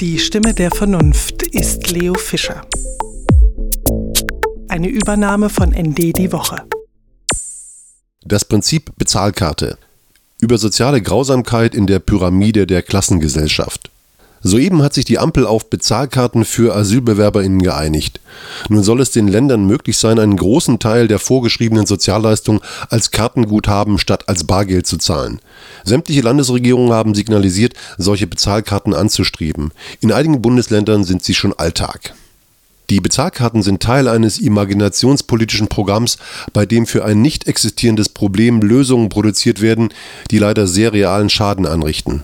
Die Stimme der Vernunft ist Leo Fischer. Eine Übernahme von ND die Woche. Das Prinzip Bezahlkarte. Über soziale Grausamkeit in der Pyramide der Klassengesellschaft. Soeben hat sich die Ampel auf Bezahlkarten für AsylbewerberInnen geeinigt. Nun soll es den Ländern möglich sein, einen großen Teil der vorgeschriebenen Sozialleistung als Kartenguthaben statt als Bargeld zu zahlen. Sämtliche Landesregierungen haben signalisiert, solche Bezahlkarten anzustreben. In einigen Bundesländern sind sie schon Alltag. Die Bezahlkarten sind Teil eines imaginationspolitischen Programms, bei dem für ein nicht existierendes Problem Lösungen produziert werden, die leider sehr realen Schaden anrichten.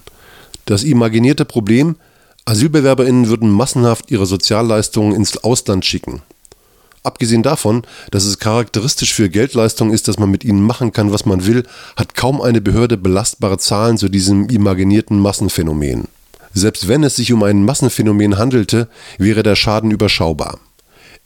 Das imaginierte Problem AsylbewerberInnen würden massenhaft ihre Sozialleistungen ins Ausland schicken. Abgesehen davon, dass es charakteristisch für Geldleistungen ist, dass man mit ihnen machen kann, was man will, hat kaum eine Behörde belastbare Zahlen zu diesem imaginierten Massenphänomen. Selbst wenn es sich um ein Massenphänomen handelte, wäre der Schaden überschaubar.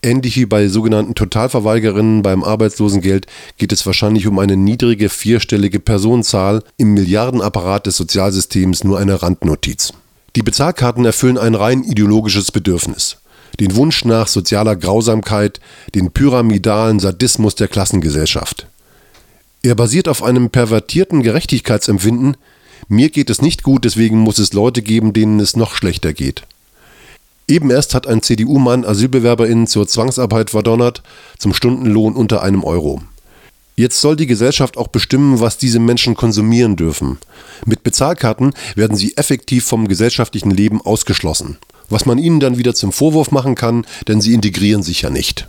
Ähnlich wie bei sogenannten Totalverweigerinnen beim Arbeitslosengeld geht es wahrscheinlich um eine niedrige vierstellige Personenzahl, im Milliardenapparat des Sozialsystems nur eine Randnotiz. Die Bezahlkarten erfüllen ein rein ideologisches Bedürfnis. Den Wunsch nach sozialer Grausamkeit, den pyramidalen Sadismus der Klassengesellschaft. Er basiert auf einem pervertierten Gerechtigkeitsempfinden, mir geht es nicht gut, deswegen muss es Leute geben, denen es noch schlechter geht. Eben erst hat ein CDU-Mann AsylbewerberInnen zur Zwangsarbeit verdonnert, zum Stundenlohn unter einem Euro. Jetzt soll die Gesellschaft auch bestimmen, was diese Menschen konsumieren dürfen. Mit Bezahlkarten werden sie effektiv vom gesellschaftlichen Leben ausgeschlossen. Was man ihnen dann wieder zum Vorwurf machen kann, denn sie integrieren sich ja nicht.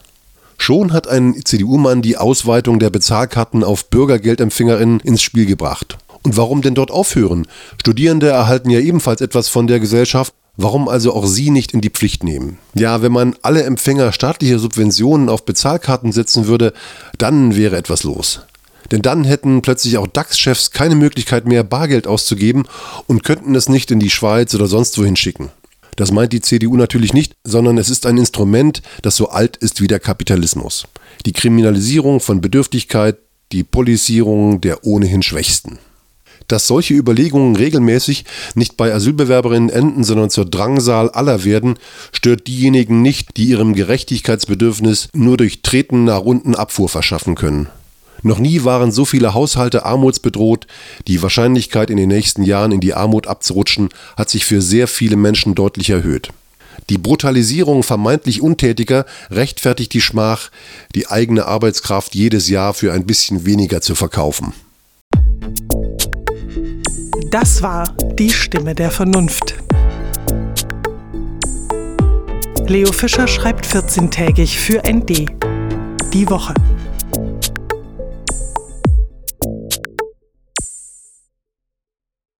Schon hat ein CDU-Mann die Ausweitung der Bezahlkarten auf BürgergeldempfängerInnen ins Spiel gebracht. Und warum denn dort aufhören? Studierende erhalten ja ebenfalls etwas von der Gesellschaft Warum also auch sie nicht in die Pflicht nehmen? Ja, wenn man alle Empfänger staatlicher Subventionen auf Bezahlkarten setzen würde, dann wäre etwas los. Denn dann hätten plötzlich auch DAX-Chefs keine Möglichkeit mehr, Bargeld auszugeben und könnten es nicht in die Schweiz oder sonst wohin schicken. Das meint die CDU natürlich nicht, sondern es ist ein Instrument, das so alt ist wie der Kapitalismus. Die Kriminalisierung von Bedürftigkeit, die Polisierung der ohnehin Schwächsten. Dass solche Überlegungen regelmäßig nicht bei Asylbewerberinnen enden, sondern zur Drangsal aller werden, stört diejenigen nicht, die ihrem Gerechtigkeitsbedürfnis nur durch Treten nach unten Abfuhr verschaffen können. Noch nie waren so viele Haushalte armutsbedroht. Die Wahrscheinlichkeit, in den nächsten Jahren in die Armut abzurutschen, hat sich für sehr viele Menschen deutlich erhöht. Die Brutalisierung vermeintlich Untätiger rechtfertigt die Schmach, die eigene Arbeitskraft jedes Jahr für ein bisschen weniger zu verkaufen. Das war die Stimme der Vernunft. Leo Fischer schreibt 14-tägig für ND. Die Woche.